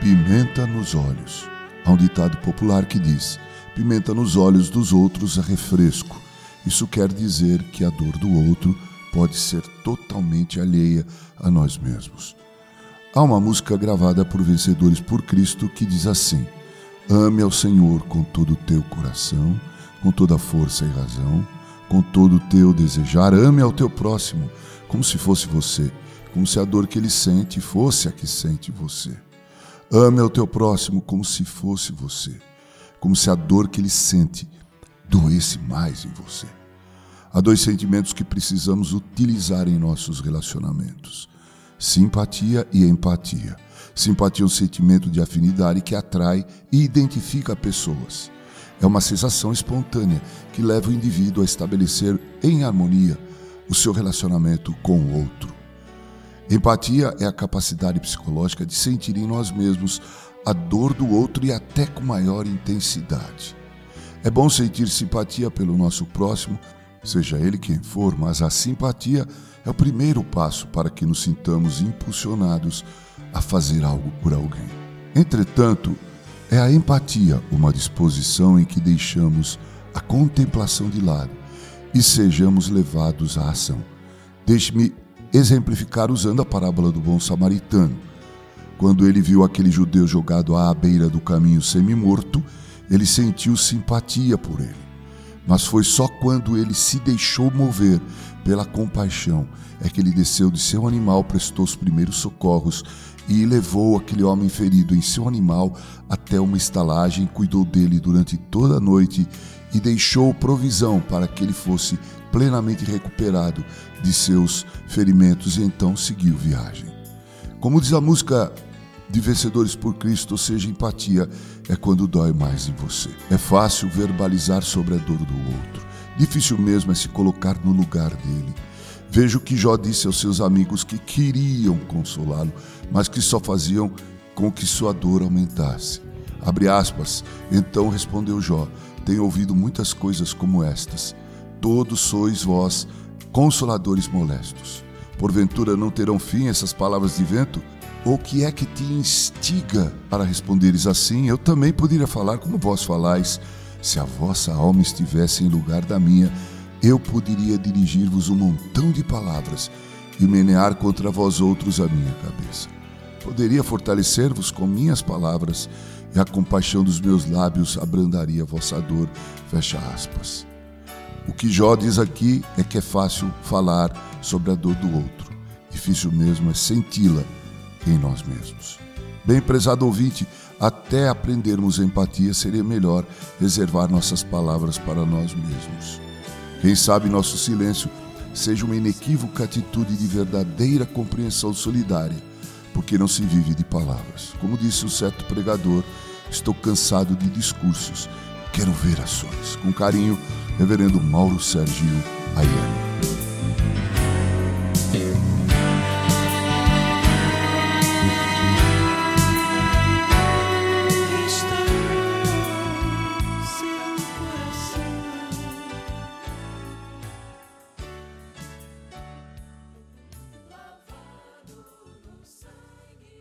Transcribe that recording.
pimenta nos olhos. Há um ditado popular que diz: pimenta nos olhos dos outros é refresco. Isso quer dizer que a dor do outro pode ser totalmente alheia a nós mesmos. Há uma música gravada por Vencedores por Cristo que diz assim: Ame ao Senhor com todo o teu coração, com toda a força e razão, com todo o teu desejar. Ame ao teu próximo como se fosse você, como se a dor que ele sente fosse a que sente você. Ame ao teu próximo como se fosse você, como se a dor que ele sente doesse mais em você. Há dois sentimentos que precisamos utilizar em nossos relacionamentos: simpatia e empatia. Simpatia é um sentimento de afinidade que atrai e identifica pessoas. É uma sensação espontânea que leva o indivíduo a estabelecer em harmonia o seu relacionamento com o outro. Empatia é a capacidade psicológica de sentir em nós mesmos a dor do outro e até com maior intensidade. É bom sentir simpatia pelo nosso próximo, seja ele quem for, mas a simpatia é o primeiro passo para que nos sintamos impulsionados a fazer algo por alguém. Entretanto, é a empatia uma disposição em que deixamos a contemplação de lado e sejamos levados à ação. Deixe-me exemplificar usando a parábola do bom samaritano. Quando ele viu aquele judeu jogado à beira do caminho semi-morto, ele sentiu simpatia por ele. Mas foi só quando ele se deixou mover pela compaixão é que ele desceu de seu animal, prestou os primeiros socorros e levou aquele homem ferido em seu animal até uma estalagem, cuidou dele durante toda a noite e deixou provisão para que ele fosse plenamente recuperado de seus ferimentos e então seguiu viagem. Como diz a música de Vencedores por Cristo, ou seja, empatia é quando dói mais em você. É fácil verbalizar sobre a dor do outro. Difícil mesmo é se colocar no lugar dele. Veja o que Jó disse aos seus amigos que queriam consolá-lo, mas que só faziam com que sua dor aumentasse. Abre aspas. Então respondeu Jó: Tenho ouvido muitas coisas como estas todos sois vós consoladores molestos. Porventura não terão fim essas palavras de vento? Ou que é que te instiga para responderes assim? Eu também poderia falar como vós falais. Se a vossa alma estivesse em lugar da minha, eu poderia dirigir-vos um montão de palavras e menear contra vós outros a minha cabeça. Poderia fortalecer-vos com minhas palavras, e a compaixão dos meus lábios abrandaria vossa dor. Fecha aspas. O que Jó diz aqui é que é fácil falar sobre a dor do outro. Difícil mesmo é senti-la em nós mesmos. Bem, prezado ouvinte, até aprendermos empatia, seria melhor reservar nossas palavras para nós mesmos. Quem sabe nosso silêncio seja uma inequívoca atitude de verdadeira compreensão solidária, porque não se vive de palavras. Como disse um certo pregador, estou cansado de discursos, quero ver ações. Com carinho, Reverendo Mauro Sergio Aiello.